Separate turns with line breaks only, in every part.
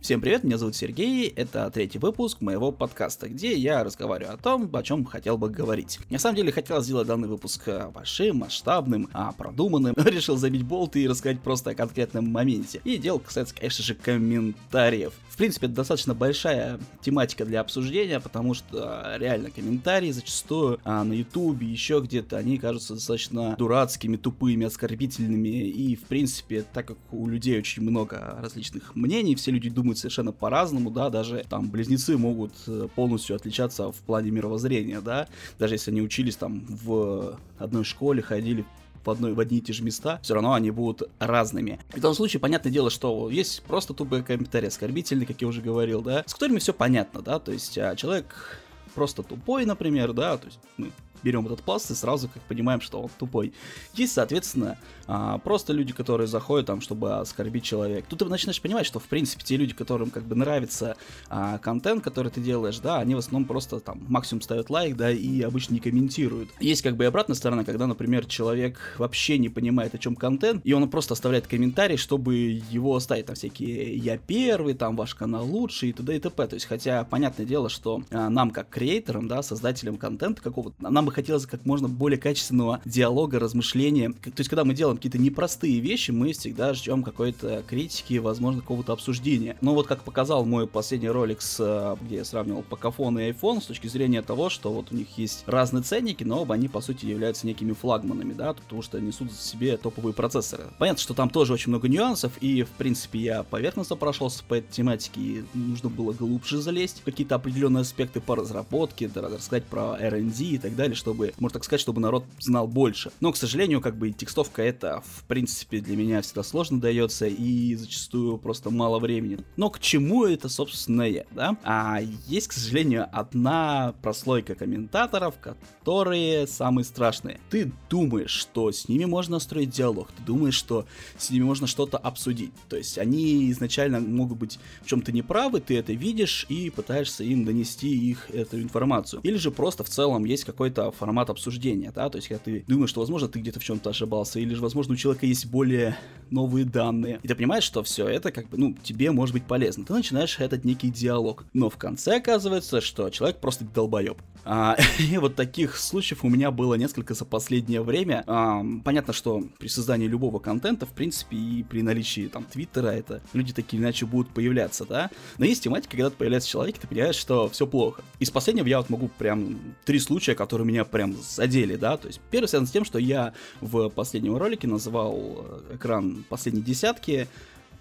Всем привет, меня зовут Сергей, это третий выпуск моего подкаста, где я разговариваю о том, о чем хотел бы говорить. На самом деле хотел сделать данный выпуск э, большим, масштабным, а продуманным, решил забить болты и рассказать просто о конкретном моменте. И дело касается, конечно же, комментариев. В принципе, это достаточно большая тематика для обсуждения, потому что э, реально комментарии зачастую а, на ютубе, еще где-то, они кажутся достаточно дурацкими, тупыми, оскорбительными, и в принципе, так как у людей очень много различных мнений, все люди думают, думают совершенно по-разному, да, даже там близнецы могут э, полностью отличаться в плане мировоззрения, да, даже если они учились там в одной школе, ходили в, одной, в одни и те же места, все равно они будут разными. В этом случае, понятное дело, что есть просто тупые комментарии, оскорбительные, как я уже говорил, да, с которыми все понятно, да, то есть а, человек просто тупой, например, да, то есть мы берем этот пласт и сразу как понимаем, что он тупой. Есть, соответственно, а, просто люди, которые заходят там, чтобы оскорбить человека. Тут ты начинаешь понимать, что в принципе те люди, которым как бы нравится а, контент, который ты делаешь, да, они в основном просто там максимум ставят лайк, да, и обычно не комментируют. Есть как бы и обратная сторона, когда, например, человек вообще не понимает, о чем контент, и он просто оставляет комментарий, чтобы его оставить там всякие «я первый», там «ваш канал лучший» и т.д. и т.п. То есть, хотя, понятное дело, что а, нам, как креаторам, да, создателям контента какого-то, нам бы хотелось как можно более качественного диалога, размышления. То есть, когда мы делаем какие-то непростые вещи, мы всегда ждем какой-то критики, возможно, какого-то обсуждения. Но вот как показал мой последний ролик, с, э, где я сравнивал покафон и iPhone, с точки зрения того, что вот у них есть разные ценники, но оба они, по сути, являются некими флагманами, да, потому что несут в себе топовые процессоры. Понятно, что там тоже очень много нюансов, и, в принципе, я поверхностно прошелся по этой тематике, и нужно было глубже залезть в какие-то определенные аспекты по разработке, да, рассказать про R&D и так далее, чтобы, можно так сказать, чтобы народ знал больше. Но, к сожалению, как бы текстовка это, в принципе, для меня всегда сложно дается и зачастую просто мало времени. Но к чему это, собственно, я, да? А есть, к сожалению, одна прослойка комментаторов, которые самые страшные. Ты думаешь, что с ними можно строить диалог, ты думаешь, что с ними можно что-то обсудить. То есть они изначально могут быть в чем-то неправы, ты это видишь и пытаешься им донести их эту информацию. Или же просто в целом есть какой-то формат обсуждения, да, то есть когда ты думаешь, что, возможно, ты где-то в чем-то ошибался, или же, возможно, у человека есть более новые данные, и ты понимаешь, что все это, как бы, ну, тебе может быть полезно. Ты начинаешь этот некий диалог, но в конце оказывается, что человек просто долбоеб. А, и вот таких случаев у меня было несколько за последнее время. А, понятно, что при создании любого контента, в принципе, и при наличии там Твиттера, это люди такие иначе будут появляться, да. Но есть тематика, когда появляется человек, ты понимаешь, что все плохо. Из последнего я вот могу прям три случая, которые меня прям задели, да. То есть первый связан с тем, что я в последнем ролике называл э, экран последней десятки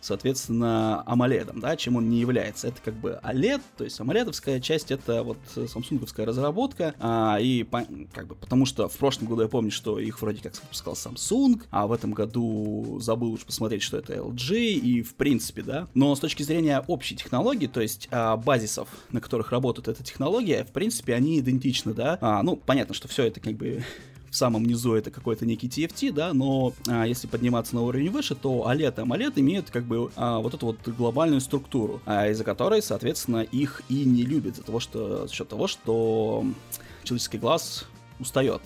соответственно, AMOLED, да, чем он не является. Это как бы OLED, то есть AMOLED часть это вот самсунговская разработка, а, и как бы потому что в прошлом году я помню, что их вроде как выпускал Samsung, а в этом году забыл уж посмотреть, что это LG, и в принципе, да, но с точки зрения общей технологии, то есть а, базисов, на которых работает эта технология, в принципе, они идентичны, да, а, ну, понятно, что все это как бы в самом низу это какой-то некий TFT, да, но а, если подниматься на уровень выше, то OLED и AMOLED имеют как бы а, вот эту вот глобальную структуру, а, из-за которой, соответственно, их и не любят, за того, что, за счет того, что человеческий глаз устает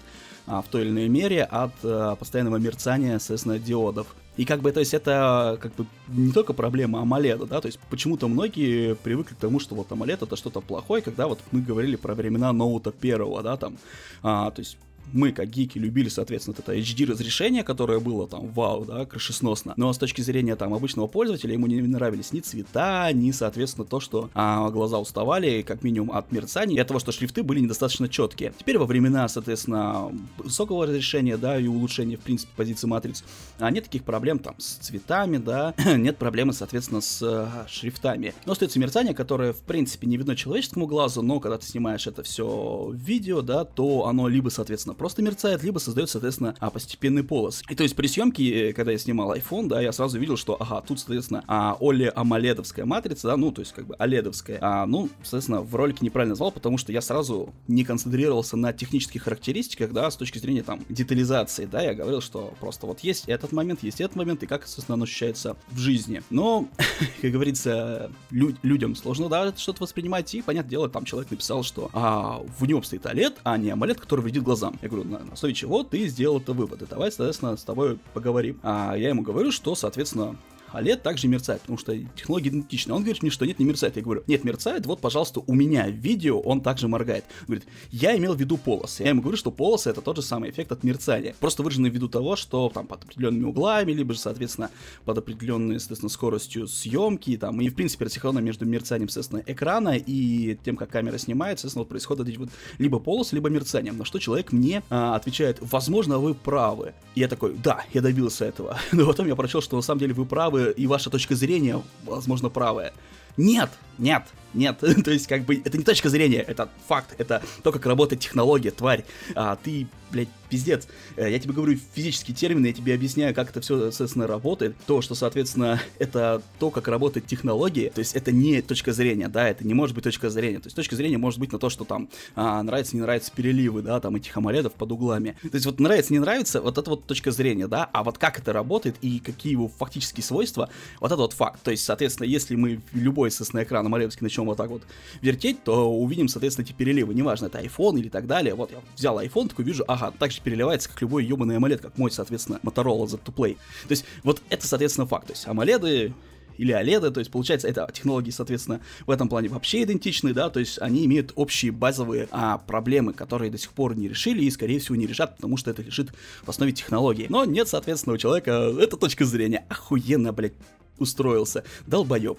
а, в той или иной мере от а, постоянного мерцания, соответственно, диодов. И как бы, то есть это как бы не только проблема AMOLED, да, то есть почему-то многие привыкли к тому, что вот AMOLED это что-то плохое, когда вот мы говорили про времена ноута первого, да, там, а, то есть мы, как гики, любили, соответственно, это HD разрешение, которое было там вау, да, крышесносно. Но с точки зрения там обычного пользователя ему не нравились ни цвета, ни, соответственно, то, что а, глаза уставали, как минимум, от мерцания, и от того, что шрифты были недостаточно четкие. Теперь во времена, соответственно, высокого разрешения, да, и улучшения, в принципе, позиции матриц, а нет таких проблем там с цветами, да, нет проблемы, соответственно, с а, шрифтами. Но остается мерцание, которое, в принципе, не видно человеческому глазу, но когда ты снимаешь это все видео, да, то оно либо, соответственно, просто мерцает, либо создает, соответственно, а, постепенный полос. И то есть при съемке, э, когда я снимал iPhone, да, я сразу видел, что, ага, тут, соответственно, а, Оли амоледовская матрица, да, ну, то есть как бы оледовская. А, ну, соответственно, в ролике неправильно назвал, потому что я сразу не концентрировался на технических характеристиках, да, с точки зрения там детализации, да, я говорил, что просто вот есть этот момент, есть этот момент, и как, соответственно, оно ощущается в жизни. Но, как говорится, лю- людям сложно, да, что-то воспринимать, и, понятное дело, там человек написал, что а, в нем стоит OLED, а не AMOLED, который вредит глазам. Я говорю, на, на основе чего ты сделал это выводы. Давай, соответственно, с тобой поговорим. А я ему говорю, что, соответственно, OLED также мерцает, потому что технология идентична. Он говорит мне, что нет, не мерцает. Я говорю, нет, мерцает, вот, пожалуйста, у меня видео он также моргает. Говорит, я имел в виду полосы. Я ему говорю, что полосы это тот же самый эффект от мерцания. Просто выраженный ввиду того, что там под определенными углами, либо же, соответственно, под определенной, соответственно, скоростью съемки, там, и, в принципе, рассинхронно между мерцанием, соответственно, экрана и тем, как камера снимает, соответственно, вот происходит эти вот либо полосы, либо мерцание. На что человек мне а, отвечает, возможно, вы правы. И я такой, да, я добился этого. Но потом я прочел, что на самом деле вы правы, и ваша точка зрения, возможно, правая. Нет, нет, нет. То есть, как бы, это не точка зрения, это факт, это то, как работает технология, тварь. А ты, блядь, пиздец. Э, я тебе говорю физические термины, я тебе объясняю, как это все, соответственно, работает. То, что, соответственно, это то, как работает технология. То есть, это не точка зрения, да, это не может быть точка зрения. То есть, точка зрения может быть на то, что там а, нравится, не нравится переливы, да, там этих амоледов под углами. То есть, вот нравится, не нравится, вот это вот точка зрения, да, а вот как это работает и какие его фактические свойства, вот это вот факт. То есть, соответственно, если мы любой, соответственно, экран амоледовский начнем вот так вот вертеть, то увидим, соответственно, эти переливы. Неважно, это iPhone или так далее. Вот я взял iPhone, такой вижу, ага, так же переливается, как любой ебаный AMOLED, как мой, соответственно, Motorola Z2 То есть, вот это, соответственно, факт. То есть, AMOLED или OLED, то есть получается, это технологии, соответственно, в этом плане вообще идентичны, да, то есть они имеют общие базовые а, проблемы, которые до сих пор не решили и, скорее всего, не решат, потому что это лежит в основе технологии. Но нет, соответственно, у человека эта точка зрения охуенно, блядь, устроился. Долбоеб.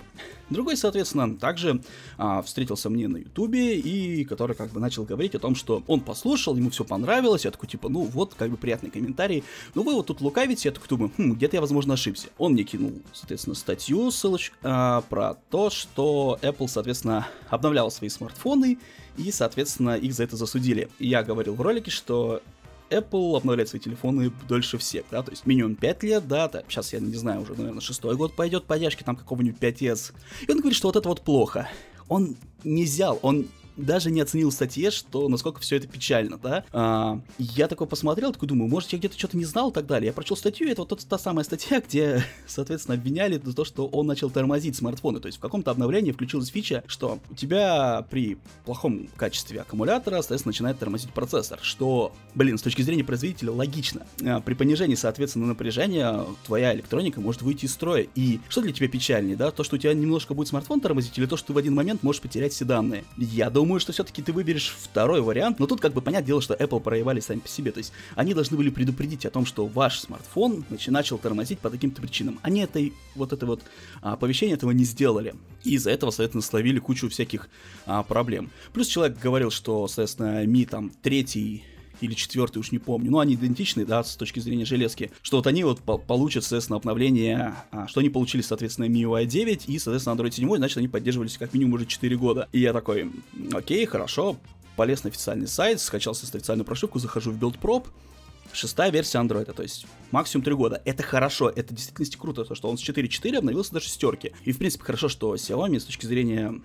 Другой, соответственно, также а, встретился мне на ютубе и который как бы начал говорить о том, что он послушал, ему все понравилось, я такой типа, ну вот, как бы приятный комментарий, ну вы вот тут лукавите, я такой думаю, хм, где-то я, возможно, ошибся. Он мне кинул, соответственно, статью, ссылочку а, про то, что Apple, соответственно, обновлял свои смартфоны и, соответственно, их за это засудили. Я говорил в ролике, что Apple обновляет свои телефоны дольше всех, да, то есть минимум 5 лет, да, да сейчас я не знаю, уже, наверное, шестой год пойдет поддержки там какого-нибудь 5S. И он говорит, что вот это вот плохо. Он не взял, он даже не оценил в статье, что насколько все это печально, да. А, я такой посмотрел, такой думаю, может, я где-то что-то не знал и так далее. Я прочел статью, это вот та самая статья, где, соответственно, обвиняли за то, что он начал тормозить смартфоны. То есть в каком-то обновлении включилась фича, что у тебя при плохом качестве аккумулятора, соответственно, начинает тормозить процессор, что, блин, с точки зрения производителя логично. А, при понижении, соответственно, напряжения твоя электроника может выйти из строя. И что для тебя печальнее, да? То, что у тебя немножко будет смартфон тормозить, или то, что ты в один момент можешь потерять все данные? Я думаю, думаю, что все-таки ты выберешь второй вариант, но тут как бы понятное дело, что Apple проявали сами по себе, то есть они должны были предупредить о том, что ваш смартфон начал тормозить по таким-то причинам. Они это, вот это вот а, оповещение этого не сделали, и из-за этого, соответственно, словили кучу всяких а, проблем. Плюс человек говорил, что, соответственно, Mi там третий или четвертый, уж не помню, но они идентичны, да, с точки зрения железки, что вот они вот по получат, соответственно, обновление, а, что они получили, соответственно, MIUI 9 и, соответственно, Android 7, значит, они поддерживались как минимум уже 4 года. И я такой, окей, хорошо, полез на официальный сайт, скачал официальную прошивку, захожу в BuildProp, шестая версия андроида, то есть максимум 3 года. Это хорошо, это в действительности круто, то, что он с 4.4 обновился до шестерки. И, в принципе, хорошо, что Xiaomi с точки зрения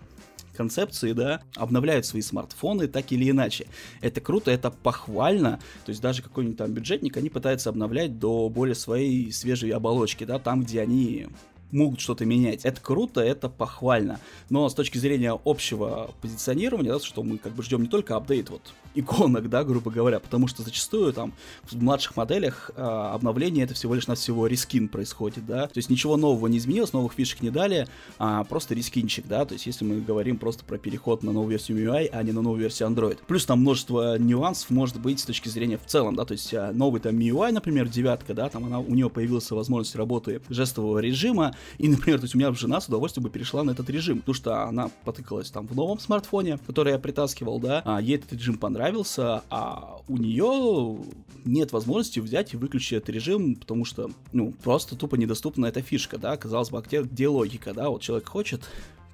концепции, да, обновляют свои смартфоны так или иначе. Это круто, это похвально. То есть даже какой-нибудь там бюджетник, они пытаются обновлять до более своей свежей оболочки, да, там, где они могут что-то менять. Это круто, это похвально. Но с точки зрения общего позиционирования, да, что мы как бы ждем не только апдейт вот иконок, да, грубо говоря, потому что зачастую там в младших моделях э, обновление это всего лишь на всего рискин происходит, да, то есть ничего нового не изменилось, новых фишек не дали, а просто рискинчик, да, то есть если мы говорим просто про переход на новую версию MIUI, а не на новую версию Android. Плюс там множество нюансов может быть с точки зрения в целом, да, то есть а, новый там MIUI, например, девятка, да, там она, у нее появилась возможность работы жестового режима, и, например, то есть у меня жена с удовольствием бы перешла на этот режим, потому что она потыкалась там в новом смартфоне, который я притаскивал, да, а ей этот режим понравился, понравился, а у нее нет возможности взять и выключить этот режим, потому что, ну, просто тупо недоступна эта фишка, да, казалось бы, а где, где логика, да, вот человек хочет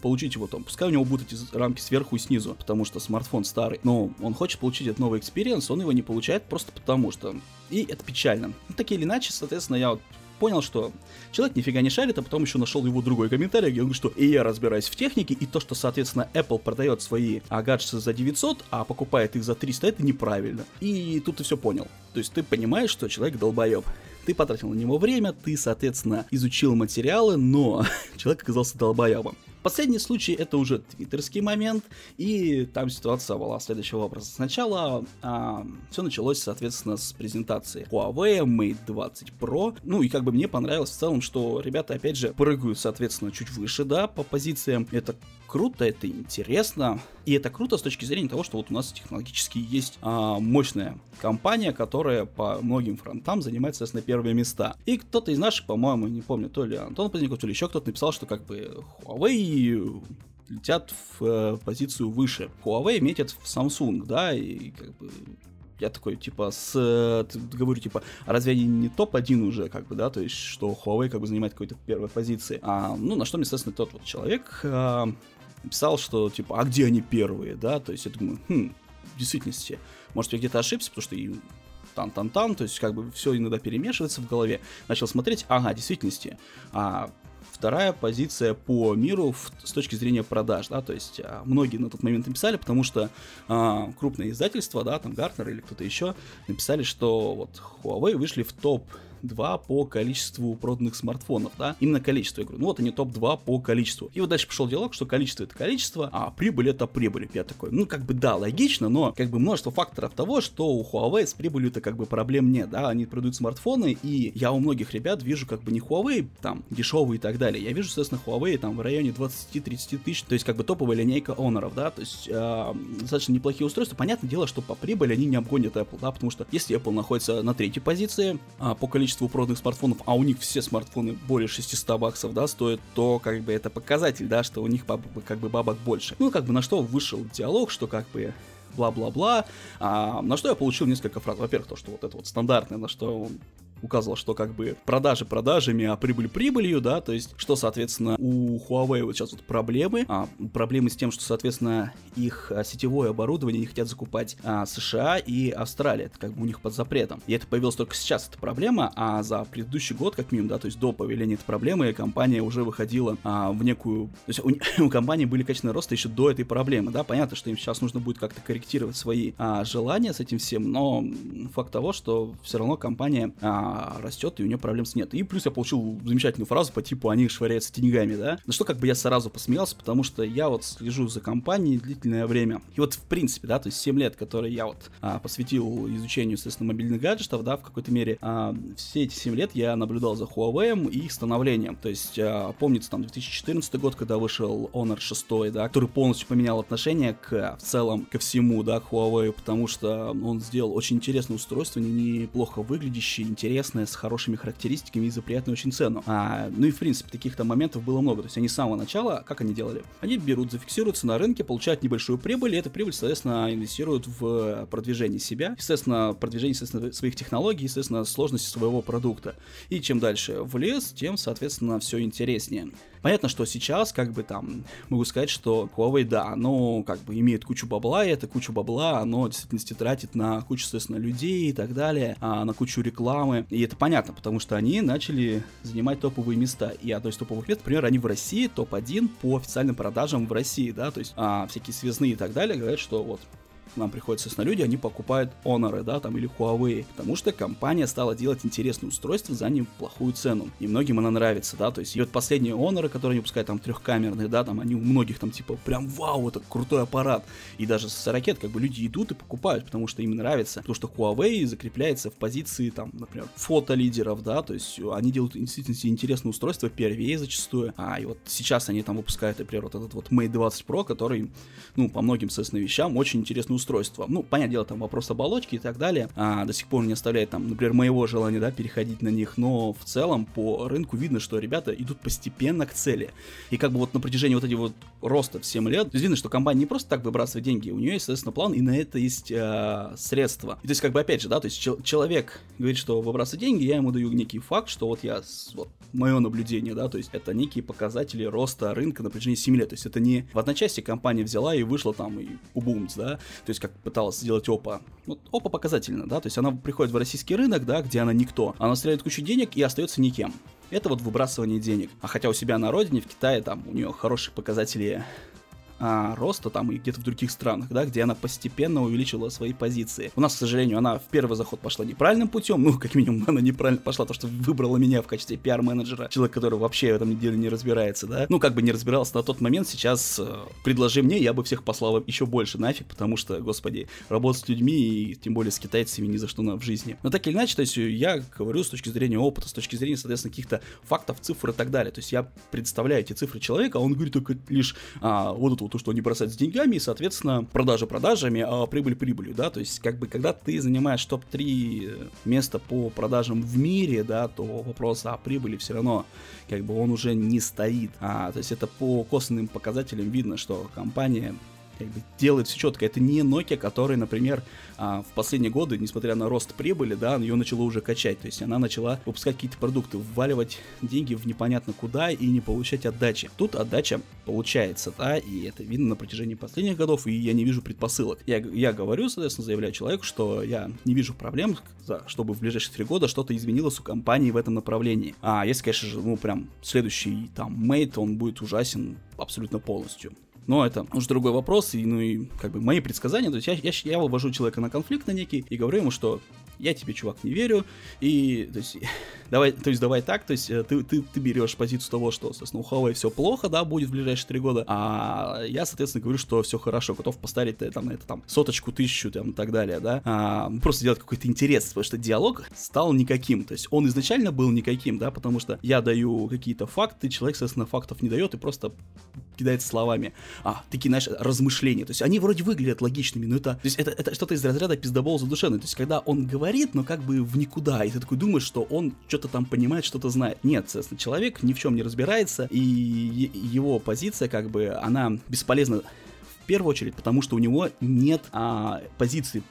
получить его там, пускай у него будут эти рамки сверху и снизу, потому что смартфон старый, но он хочет получить этот новый experience, он его не получает просто потому что. И это печально. Ну, так или иначе, соответственно, я вот понял, что человек нифига не шарит, а потом еще нашел его другой комментарий, где он говорит, что и я разбираюсь в технике, и то, что, соответственно, Apple продает свои а, гаджеты за 900, а покупает их за 300, это неправильно. И тут ты все понял. То есть ты понимаешь, что человек долбоеб. Ты потратил на него время, ты, соответственно, изучил материалы, но человек оказался долбоебом. Последний случай это уже твиттерский момент, и там ситуация была следующего образа. Сначала а, все началось, соответственно, с презентации Huawei Mate 20 Pro. Ну и как бы мне понравилось в целом, что ребята, опять же, прыгают, соответственно, чуть выше, да, по позициям. Это круто, это интересно. И это круто с точки зрения того, что вот у нас технологически есть а, мощная компания, которая по многим фронтам занимает, соответственно, первые места. И кто-то из наших, по-моему, не помню, то ли Антон Поздняков, то ли еще кто-то написал, что как бы Huawei летят в э, позицию выше. Huawei метят в Samsung, да, и как бы я такой, типа, с, говорю, типа, разве они не топ-1 уже, как бы, да, то есть, что Huawei, как бы, занимает какой-то первой позиции. А, ну, на что мне, естественно, тот вот человек а, писал, что, типа, а где они первые, да, то есть, я думаю, хм, в действительности, может, я где-то ошибся, потому что и тан-тан-тан, то есть, как бы, все иногда перемешивается в голове. Начал смотреть, ага, в действительности, а, вторая позиция по миру в, с точки зрения продаж, да, то есть а, многие на тот момент написали, потому что а, крупные издательства, да, там Гартнер или кто-то еще написали, что вот Huawei вышли в топ 2 по количеству проданных смартфонов, да, именно количество, я говорю, ну вот они топ-2 по количеству. И вот дальше пошел диалог, что количество это количество, а прибыль это прибыль. Я такой, ну как бы да, логично, но как бы множество факторов того, что у Huawei с прибылью-то как бы проблем нет, да, они продают смартфоны, и я у многих ребят вижу как бы не Huawei там дешевые и так далее, я вижу, соответственно, Huawei там в районе 20-30 тысяч, то есть как бы топовая линейка Honor, да, то есть э, достаточно неплохие устройства. Понятное дело, что по прибыли они не обгонят Apple, да, потому что если Apple находится на третьей позиции а, по количеству количеству проданных смартфонов, а у них все смартфоны более 600 баксов, да, стоят, то как бы это показатель, да, что у них как бы бабок больше. Ну, как бы на что вышел диалог, что как бы бла-бла-бла, а, на что я получил несколько фраз. Во-первых, то, что вот это вот стандартное, на что он указывал, что как бы продажи продажами, а прибыль прибылью, да, то есть, что, соответственно, у Huawei вот сейчас вот проблемы, а, проблемы с тем, что, соответственно, их а, сетевое оборудование не хотят закупать а, США и Австралия, это как бы у них под запретом. И это появилось только сейчас, эта проблема, а за предыдущий год, как минимум, да, то есть до появления этой проблемы, компания уже выходила а, в некую... То есть у, у компании были качественные росты еще до этой проблемы, да, понятно, что им сейчас нужно будет как-то корректировать свои а, желания с этим всем, но факт того, что все равно компания а, растет, и у нее проблем нет. И плюс я получил замечательную фразу по типу «они швыряются деньгами», да? На что как бы я сразу посмеялся, потому что я вот слежу за компанией длительное время. И вот в принципе, да, то есть 7 лет, которые я вот а, посвятил изучению, соответственно, мобильных гаджетов, да, в какой-то мере, а, все эти 7 лет я наблюдал за Huawei и их становлением. То есть, а, помнится там 2014 год, когда вышел Honor 6, да, который полностью поменял отношение к, в целом, ко всему, да, Huawei, потому что он сделал очень интересное устройство, неплохо выглядящее, интересное, интересная, с хорошими характеристиками и за приятную очень цену. А, ну и в принципе таких-то моментов было много. То есть они с самого начала, как они делали? Они берут, зафиксируются на рынке, получают небольшую прибыль, и эта прибыль, соответственно, инвестируют в продвижение себя, естественно, продвижение естественно, своих технологий, естественно, сложности своего продукта. И чем дальше в лес, тем, соответственно, все интереснее. Понятно, что сейчас, как бы там, могу сказать, что Huawei, да, оно как бы имеет кучу бабла, и эта куча бабла, оно в действительности тратит на кучу, соответственно, людей и так далее, а, на кучу рекламы. И это понятно, потому что они начали занимать топовые места. И одно из топовых мест, например, они в России топ-1 по официальным продажам в России, да, то есть а, всякие связные и так далее говорят, что вот к нам приходят, соответственно, люди, они покупают Honor, да, там, или Huawei, потому что компания стала делать интересные устройства за неплохую цену, и многим она нравится, да, то есть, и вот последние Honor, которые они выпускают, там, трехкамерные, да, там, они у многих, там, типа, прям, вау, это крутой аппарат, и даже с ракет, как бы, люди идут и покупают, потому что им нравится, потому что Huawei закрепляется в позиции, там, например, фотолидеров, да, то есть, они делают действительно интересные устройства, первее зачастую, а, и вот сейчас они там выпускают, например, вот этот вот Mate 20 Pro, который, ну, по многим, соответственно, вещам очень интересный устройства. Ну, понятное дело, там вопрос оболочки и так далее, а, до сих пор не оставляет там, например, моего желания, да, переходить на них, но в целом по рынку видно, что ребята идут постепенно к цели. И как бы вот на протяжении вот этих вот роста в 7 лет, видно, что компания не просто так выбрасывает деньги, у нее есть, соответственно, план, и на это есть э, средства. И то есть, как бы, опять же, да, то есть чел- человек говорит, что выбрасывает деньги, я ему даю некий факт, что вот я, вот, мое наблюдение, да, то есть это некие показатели роста рынка на протяжении 7 лет. То есть это не в одночасье компания взяла и вышла там и убумц, да, то есть как пыталась сделать ОПА. Вот ОПА показательно, да, то есть она приходит в российский рынок, да, где она никто. Она стреляет кучу денег и остается никем. Это вот выбрасывание денег. А хотя у себя на родине, в Китае, там у нее хорошие показатели а, роста там и где-то в других странах, да, где она постепенно увеличила свои позиции. У нас, к сожалению, она в первый заход пошла неправильным путем, ну, как минимум, она неправильно пошла, то, что выбрала меня в качестве пиар-менеджера, человек, который вообще в этом деле не разбирается, да, ну, как бы не разбирался на тот момент, сейчас э, предложи мне, я бы всех послал еще больше нафиг, потому что, господи, работать с людьми и тем более с китайцами ни за что на, в жизни. Но так или иначе, то есть я говорю с точки зрения опыта, с точки зрения, соответственно, каких-то фактов, цифр и так далее. То есть я представляю эти цифры человека, а он говорит только лишь а, вот это вот то, что они бросают с деньгами, и, соответственно, продажи продажами, а прибыль прибылью, да, то есть как бы когда ты занимаешь топ-3 места по продажам в мире, да, то вопрос о прибыли все равно как бы он уже не стоит. А, то есть это по косвенным показателям видно, что компания как бы делает все четко. Это не Nokia, которая, например, а, в последние годы, несмотря на рост прибыли, да, ее начала уже качать. То есть она начала выпускать какие-то продукты, вваливать деньги в непонятно куда и не получать отдачи. Тут отдача получается, да, и это видно на протяжении последних годов, и я не вижу предпосылок. Я, я говорю, соответственно, заявляю человеку, что я не вижу проблем, чтобы в ближайшие три года что-то изменилось у компании в этом направлении. А если, конечно же, ну, прям следующий там мейт, он будет ужасен абсолютно полностью. Но это уже другой вопрос, и, ну и как бы мои предсказания, то есть я, я, я вывожу человека на конфликт на некий и говорю ему, что я тебе, чувак, не верю, и, то есть, давай, то есть, давай так, то есть, э, ты, ты, ты берешь позицию того, что, соответственно, у Huawei все плохо, да, будет в ближайшие три года, а я, соответственно, говорю, что все хорошо, готов поставить э, там на это там соточку, тысячу, там, и так далее, да, а, просто делать какой-то интерес, потому что диалог стал никаким, то есть, он изначально был никаким, да, потому что я даю какие-то факты, человек, соответственно, фактов не дает и просто кидается словами, а, такие, знаешь, размышления, то есть, они вроде выглядят логичными, но это, то есть, это, это что-то из разряда пиздобол задушенный, то есть, когда он говорит, но как бы в никуда. И ты такой думаешь, что он что-то там понимает, что-то знает. Нет, соответственно, человек ни в чем не разбирается, и его позиция, как бы, она бесполезна в первую очередь, потому что у него нет а, позиции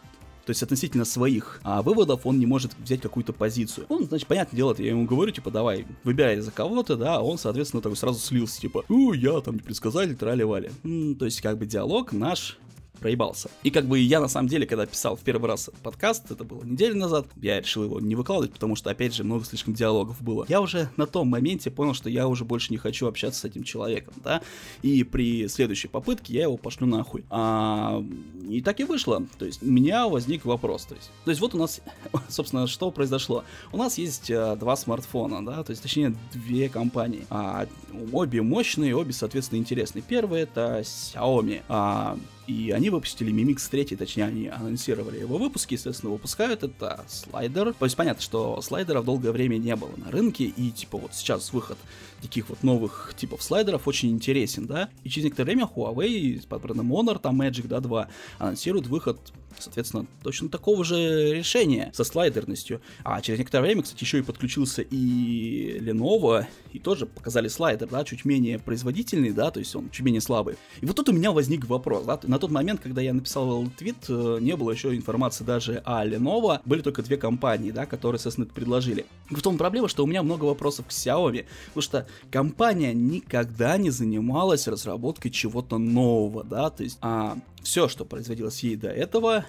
то есть относительно своих а, выводов он не может взять какую-то позицию. Он, значит, понятное дело, я ему говорю, типа, давай, выбирай за кого-то, да, а он, соответственно, такой сразу слился, типа, у, я там не предсказатель, трали-вали. То есть, как бы диалог наш проебался. И как бы я на самом деле, когда писал в первый раз подкаст, это было неделю назад, я решил его не выкладывать, потому что, опять же, много слишком диалогов было. Я уже на том моменте понял, что я уже больше не хочу общаться с этим человеком, да, и при следующей попытке я его пошлю нахуй. А, и так и вышло. То есть у меня возник вопрос. То есть, то есть вот у нас, собственно, что произошло? У нас есть а, два смартфона, да, то есть точнее две компании. А, обе мощные, обе, соответственно, интересные. Первый это Xiaomi. А, и они выпустили Mi Mix 3, точнее, они анонсировали его выпуск, естественно, выпускают это слайдер. То есть понятно, что слайдеров долгое время не было на рынке, и типа вот сейчас выход таких вот новых типов слайдеров очень интересен, да. И через некоторое время Huawei под брендом Honor, там Magic, да, 2, анонсируют выход соответственно, точно такого же решения со слайдерностью. А через некоторое время, кстати, еще и подключился и Lenovo, и тоже показали слайдер, да, чуть менее производительный, да, то есть он чуть менее слабый. И вот тут у меня возник вопрос, да, на тот момент, когда я написал твит, э, не было еще информации даже о Lenovo, были только две компании, да, которые, соответственно, это предложили. В том проблема, что у меня много вопросов к Xiaomi, потому что компания никогда не занималась разработкой чего-то нового, да, то есть а, все, что производилось ей до этого,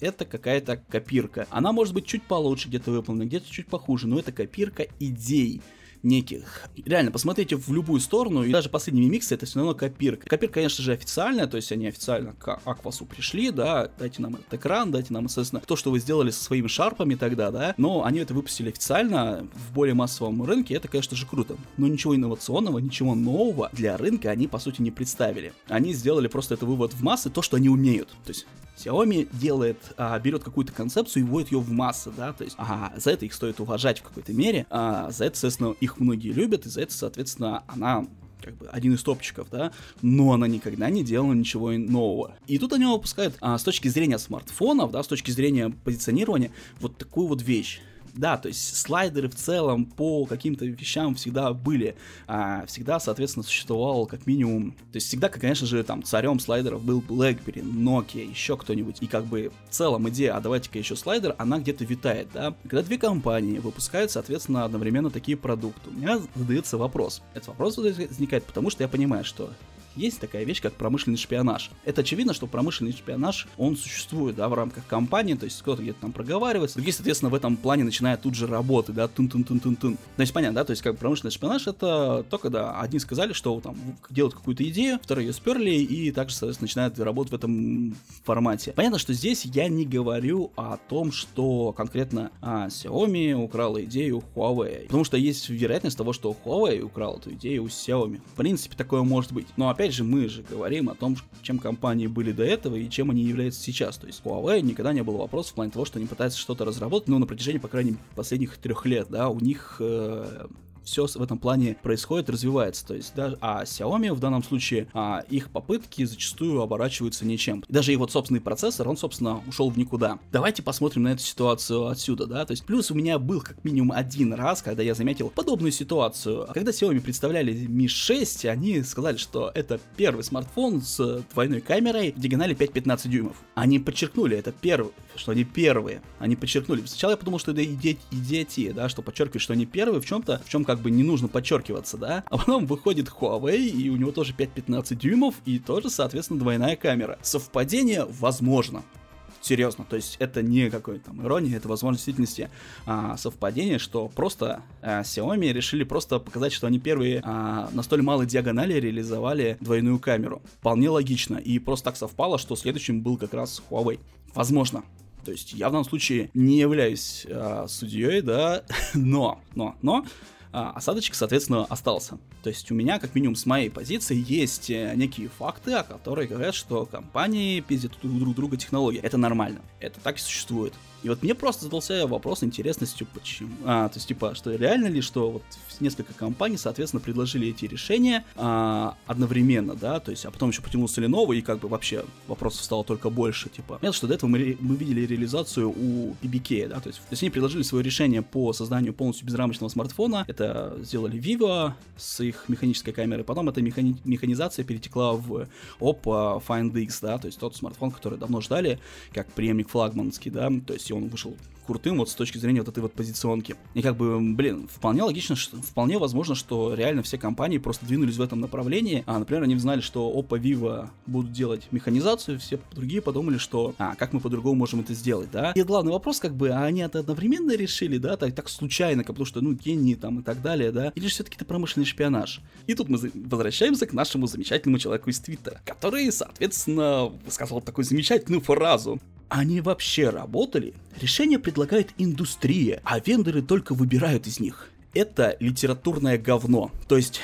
это какая-то копирка. Она может быть чуть получше где-то выполнена, где-то чуть похуже, но это копирка идей неких. Реально, посмотрите в любую сторону, и даже последние миксы это все равно копирка. Копирка, конечно же, официальная, то есть они официально к Аквасу пришли, да, дайте нам этот экран, дайте нам, естественно, то, что вы сделали со своими шарпами тогда, да, но они это выпустили официально в более массовом рынке, это, конечно же, круто. Но ничего инновационного, ничего нового для рынка они, по сути, не представили. Они сделали просто это вывод в массы, то, что они умеют. То есть Xiaomi делает, а, берет какую-то концепцию и вводит ее в массы, да, то есть а, за это их стоит уважать в какой-то мере, а, за это, соответственно, их многие любят, и за это, соответственно, она как бы один из топчиков, да, но она никогда не делала ничего нового. И тут они выпускают а, с точки зрения смартфонов, да, с точки зрения позиционирования, вот такую вот вещь да, то есть слайдеры в целом по каким-то вещам всегда были, а, всегда, соответственно, существовал как минимум, то есть всегда, конечно же, там царем слайдеров был BlackBerry, Nokia, еще кто-нибудь, и как бы в целом идея, а давайте-ка еще слайдер, она где-то витает, да, когда две компании выпускают, соответственно, одновременно такие продукты, у меня задается вопрос, этот вопрос возникает потому, что я понимаю, что есть такая вещь, как промышленный шпионаж. Это очевидно, что промышленный шпионаж, он существует, да, в рамках компании, то есть кто-то где-то там проговаривается, другие, соответственно, в этом плане начинают тут же работы, да, тун-тун-тун-тун-тун. То есть понятно, да, то есть как промышленный шпионаж это то, когда одни сказали, что там делают какую-то идею, вторые ее сперли и также, соответственно, начинают работать в этом формате. Понятно, что здесь я не говорю о том, что конкретно а, Xiaomi украла идею Huawei, потому что есть вероятность того, что Huawei украл эту идею у Xiaomi. В принципе, такое может быть. Но опять же, мы же говорим о том, чем компании были до этого и чем они являются сейчас. То есть Huawei никогда не было вопроса в плане того, что они пытаются что-то разработать, ну, на протяжении, по крайней мере, последних трех лет, да, у них э, все в этом плане происходит, развивается. То есть, да, а Xiaomi в данном случае, а, их попытки зачастую оборачиваются ничем. Даже его собственный процессор, он, собственно, ушел в никуда. Давайте посмотрим на эту ситуацию отсюда, да. То есть, плюс у меня был как минимум один раз, когда я заметил подобную ситуацию. Когда Xiaomi представляли Mi 6, они сказали, что это первый смартфон с двойной камерой в диагонали 5-15 дюймов. Они подчеркнули, это первый, что они первые. Они подчеркнули. Сначала я подумал, что это идиотия, да, что подчеркивает, что они первые в чем-то, в чем как бы не нужно подчеркиваться, да. А потом выходит Huawei, и у него тоже 5-15 дюймов, и тоже, соответственно, двойная камера. Совпадение возможно. Серьезно, то есть это не какой-то там ирония, это возможно в действительности а, совпадение, что просто а, Xiaomi решили просто показать, что они первые а, на столь малой диагонали реализовали двойную камеру. Вполне логично, и просто так совпало, что следующим был как раз Huawei. Возможно, то есть я в данном случае не являюсь а, судьей, да, но, но, но а, осадочек, соответственно, остался. То есть у меня, как минимум, с моей позиции есть э, некие факты, о которых говорят, что компании пиздят друг друга технологии. Это нормально. Это так и существует. И вот мне просто задался вопрос интересностью, почему. А, то есть, типа, что реально ли, что вот несколько компаний, соответственно, предложили эти решения а, одновременно, да, то есть, а потом еще потянулся Lenovo, и как бы вообще вопросов стало только больше, типа. Понятно, что до этого мы, мы видели реализацию у PBK, да, то есть, то есть они предложили свое решение по созданию полностью безрамочного смартфона, это сделали Vivo с их механической камерой, потом эта механи- механизация перетекла в Oppo Find X, да, то есть тот смартфон, который давно ждали, как преемник флагманский, да, то есть он вышел крутым вот с точки зрения вот этой вот позиционки. И как бы, блин, вполне логично, что, вполне возможно, что реально все компании просто двинулись в этом направлении. А, например, они знали, что Oppo Vivo будут делать механизацию, все другие подумали, что, а, как мы по-другому можем это сделать, да? И главный вопрос, как бы, а они это одновременно решили, да, так, так случайно, как потому что, ну, гении там и так далее, да? Или же все-таки это промышленный шпионаж? И тут мы возвращаемся к нашему замечательному человеку из Твиттера, который, соответственно, сказал такую замечательную фразу они вообще работали? Решение предлагает индустрия, а вендоры только выбирают из них. Это литературное говно. То есть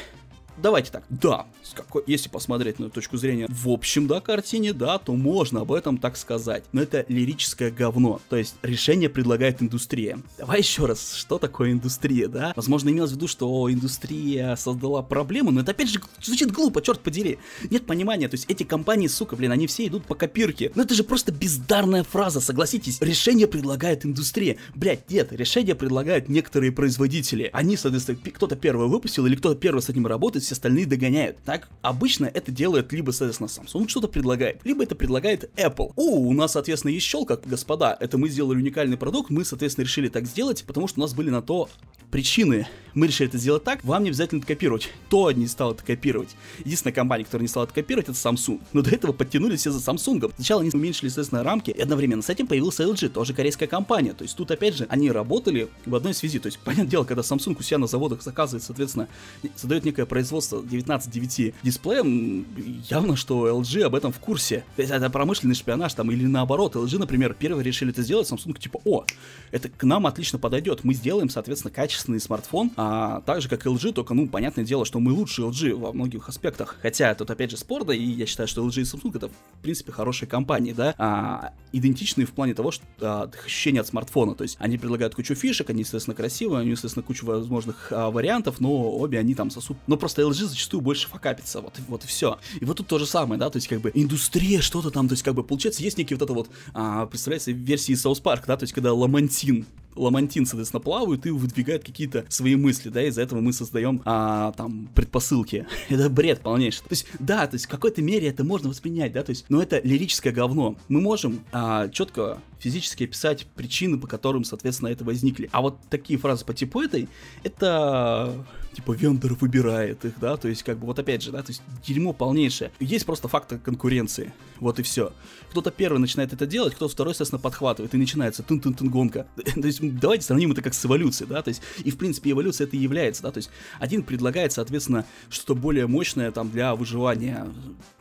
давайте так, да, какой, если посмотреть на точку зрения в общем, да, картине, да, то можно об этом так сказать. Но это лирическое говно. То есть решение предлагает индустрия. Давай еще раз, что такое индустрия, да? Возможно, имелось в виду, что индустрия создала проблему, но это опять же звучит глупо, черт подери. Нет понимания, то есть эти компании, сука, блин, они все идут по копирке. Но это же просто бездарная фраза, согласитесь. Решение предлагает индустрия. Блять, нет, решение предлагают некоторые производители. Они, соответственно, кто-то первый выпустил или кто-то первый с этим работает, все остальные догоняют. Так, обычно это делает либо, соответственно, Samsung что-то предлагает, либо это предлагает Apple. О, у нас, соответственно, есть щелка, господа, это мы сделали уникальный продукт, мы, соответственно, решили так сделать, потому что у нас были на то причины. Мы решили это сделать так, вам не обязательно это копировать. То не стал это копировать. Единственная компания, которая не стала это копировать, это Samsung. Но до этого подтянули все за Samsung. Сначала они уменьшили, соответственно, рамки, и одновременно с этим появился LG, тоже корейская компания. То есть тут, опять же, они работали в одной связи. То есть, понятное дело, когда Samsung у себя на заводах заказывает, соответственно, создает некое производство 19.9 дисплеем, явно, что LG об этом в курсе. То есть это промышленный шпионаж там, или наоборот. LG, например, первые решили это сделать, Samsung типа, о, это к нам отлично подойдет. Мы сделаем, соответственно, качественный смартфон, а так же, как LG, только, ну, понятное дело, что мы лучше LG во многих аспектах. Хотя тут, опять же, спор, да, и я считаю, что LG и Samsung это, в принципе, хорошие компании, да, а, идентичные в плане того, что а, ощущения от смартфона. То есть они предлагают кучу фишек, они, естественно, красивые, они, естественно, кучу возможных а, вариантов, но обе они там сосут. Но просто LG зачастую больше факапится, вот, вот и все. И вот тут то же самое, да, то есть как бы индустрия, что-то там, то есть как бы получается есть некий вот это вот, а, представляете, версии South Park, да, то есть когда Ламантин ламантин, соответственно, плавают и выдвигают какие-то свои мысли, да, из-за этого мы создаем, а, там, предпосылки. это бред полнейший. То есть, да, то есть в какой-то мере это можно воспринять, да, то есть, но это лирическое говно. Мы можем а, четко физически описать причины, по которым, соответственно, это возникли. А вот такие фразы по типу этой, это типа вендор выбирает их, да, то есть как бы вот опять же, да, то есть дерьмо полнейшее. Есть просто фактор конкуренции, вот и все. Кто-то первый начинает это делать, кто-то второй, соответственно, подхватывает, и начинается тын-тын-тын гонка. то есть давайте сравним это как с эволюцией, да, то есть и в принципе эволюция это является, да, то есть один предлагает, соответственно, что-то более мощное там для выживания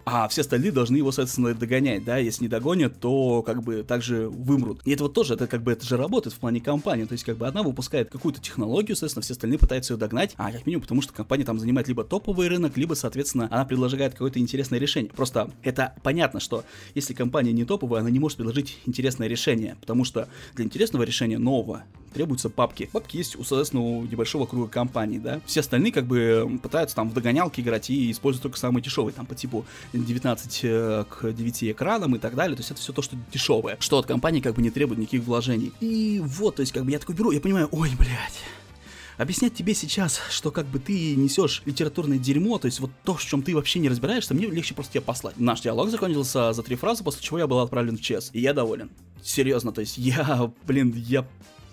а все остальные должны его, соответственно, догонять, да, если не догонят, то как бы также вымрут. И это вот тоже, это как бы, это же работает в плане компании, то есть как бы одна выпускает какую-то технологию, соответственно, все остальные пытаются ее догнать, а как минимум потому, что компания там занимает либо топовый рынок, либо, соответственно, она предлагает какое-то интересное решение. Просто это понятно, что если компания не топовая, она не может предложить интересное решение, потому что для интересного решения нового требуются папки. Папки есть у, соответственно, у небольшого круга компаний, да. Все остальные как бы пытаются там в догонялки играть и используют только самые дешевые, там по типу 19 э, к 9 экранам и так далее. То есть это все то, что дешевое, что от компании как бы не требует никаких вложений. И вот, то есть как бы я такой беру, я понимаю, ой, блядь, объяснять тебе сейчас, что как бы ты несешь литературное дерьмо, то есть вот то, в чем ты вообще не разбираешься, мне легче просто тебя послать. Наш диалог закончился за три фразы, после чего я был отправлен в ЧС. И я доволен. Серьезно, то есть я, блин, я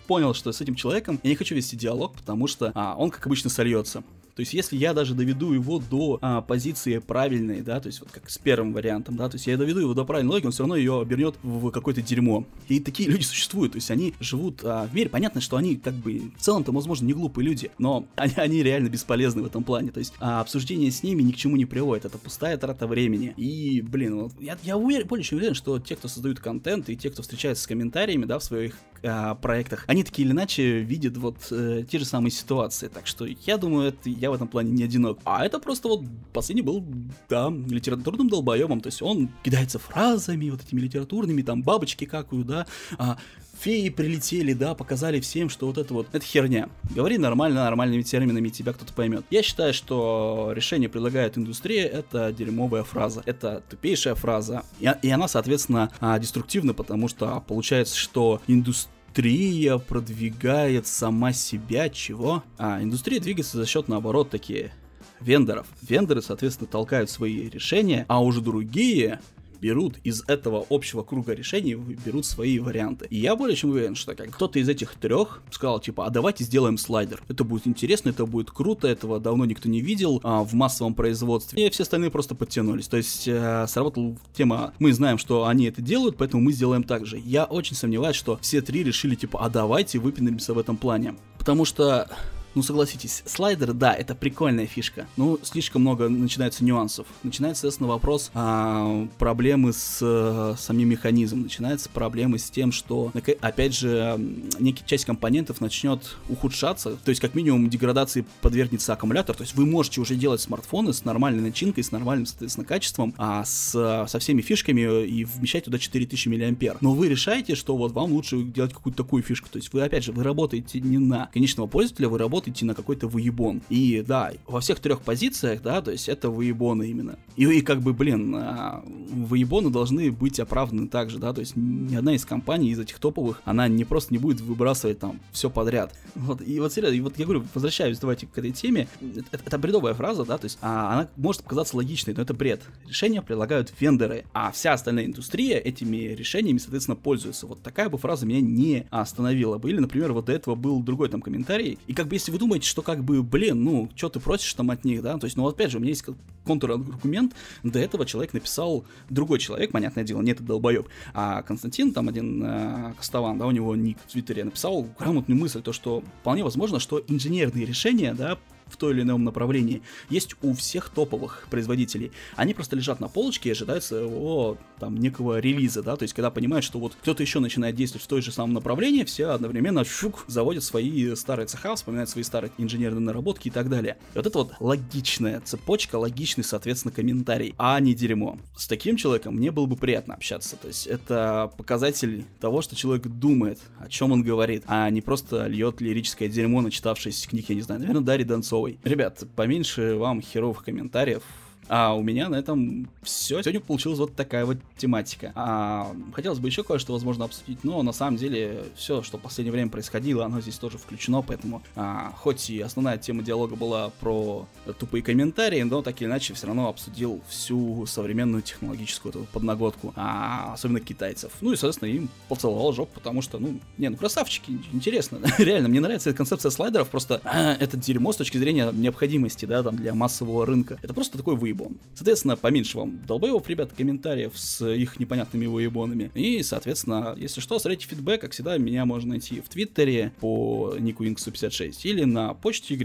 понял, что с этим человеком я не хочу вести диалог, потому что а, он, как обычно, сольется. То есть, если я даже доведу его до а, позиции правильной, да, то есть вот как с первым вариантом, да, то есть я доведу его до правильной логики, он все равно ее обернет в какое-то дерьмо. И такие люди существуют, то есть они живут а, в мире. Понятно, что они как бы в целом-то, возможно, не глупые люди, но они, они реально бесполезны в этом плане. То есть а, обсуждение с ними ни к чему не приводит, это пустая трата времени. И, блин, вот, я, я уверен, более чем уверен, что те, кто создают контент и те, кто встречается с комментариями, да, в своих а, проектах, они такие или иначе видят вот э, те же самые ситуации. Так что я думаю, это, я в этом плане не одинок. А это просто вот последний был, да, литературным долбоебом. То есть он кидается фразами, вот этими литературными, там бабочки какую, да, а, феи прилетели, да, показали всем, что вот это вот, это херня. Говори нормально, нормальными терминами, тебя кто-то поймет. Я считаю, что решение предлагает индустрия, это дерьмовая фраза, это тупейшая фраза, и, и она, соответственно, а, деструктивна, потому что получается, что индустрия индустрия продвигает сама себя, чего? А, индустрия двигается за счет, наоборот, такие вендоров. Вендоры, соответственно, толкают свои решения, а уже другие берут из этого общего круга решений, берут свои варианты. И я более чем уверен, что как кто-то из этих трех сказал, типа, а давайте сделаем слайдер. Это будет интересно, это будет круто, этого давно никто не видел а, в массовом производстве. И все остальные просто подтянулись. То есть э, сработала тема, мы знаем, что они это делают, поэтому мы сделаем так же. Я очень сомневаюсь, что все три решили, типа, а давайте выпендаемся в этом плане. Потому что ну, согласитесь, слайдер, да, это прикольная фишка. Ну, слишком много начинается нюансов. Начинается, соответственно, вопрос а, проблемы с а, самим механизмом. Начинается проблемы с тем, что, опять же, некая часть компонентов начнет ухудшаться. То есть, как минимум, деградации подвергнется аккумулятор. То есть, вы можете уже делать смартфоны с нормальной начинкой, с нормальным, соответственно, качеством, а с, со всеми фишками и вмещать туда 4000 мА. Но вы решаете, что вот вам лучше делать какую-то такую фишку. То есть, вы, опять же, вы работаете не на конечного пользователя, вы работаете идти на какой-то выебон. И да, во всех трех позициях, да, то есть это выебоны именно. И, и как бы, блин, а, выебоны должны быть оправданы также, да, то есть ни одна из компаний из этих топовых, она не просто не будет выбрасывать там все подряд. Вот, и вот серьезно, и вот я говорю, возвращаюсь, давайте к этой теме, это, это бредовая фраза, да, то есть а, она может показаться логичной, но это бред. Решения предлагают вендоры, а вся остальная индустрия этими решениями, соответственно, пользуется. Вот такая бы фраза меня не остановила бы. Или, например, вот до этого был другой там комментарий, и как бы если вы думаете, что как бы, блин, ну, что ты просишь там от них, да, то есть, ну, опять же, у меня есть контраргумент, до этого человек написал другой человек, понятное дело, нет, это долбоеб, а Константин, там один э, Костован, да, у него ник в Твиттере написал грамотную мысль, то, что вполне возможно, что инженерные решения, да, в той или ином направлении есть у всех топовых производителей. Они просто лежат на полочке и ожидают своего там некого релиза, да, то есть когда понимают, что вот кто-то еще начинает действовать в той же самом направлении, все одновременно щук заводят свои старые цеха, вспоминают свои старые инженерные наработки и так далее. И вот это вот логичная цепочка, логичный, соответственно, комментарий, а не дерьмо. С таким человеком мне было бы приятно общаться, то есть это показатель того, что человек думает, о чем он говорит, а не просто льет лирическое дерьмо, начитавшись книг, я не знаю, наверное, Дарьи Донцовой. Ребят, поменьше вам херовых комментариев, А у меня на этом все. Сегодня получилась вот такая вот тематика. А, хотелось бы еще кое-что, возможно, обсудить, но на самом деле все, что в последнее время происходило, оно здесь тоже включено, поэтому а, хоть и основная тема диалога была про тупые комментарии, но так или иначе все равно обсудил всю современную технологическую эту подноготку, а, особенно китайцев. Ну и, соответственно, им поцеловал жопу, потому что, ну, не, ну красавчики, интересно, реально, мне нравится эта концепция слайдеров, просто а, это дерьмо с точки зрения необходимости, да, там, для массового рынка. Это просто такой выебон. Соответственно, поменьше вам долбоев, ребят, комментариев с их непонятными выебонами. И, соответственно, если что, оставляйте фидбэк, как всегда, меня можно найти в Твиттере по нику Inks156 или на почте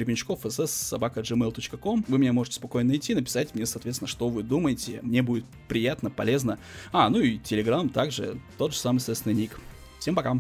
собака gmail.com. Вы меня можете спокойно найти, написать мне, соответственно, что вы думаете. Мне будет приятно, полезно. А, ну и Telegram также, тот же самый, естественно, ник. Всем пока!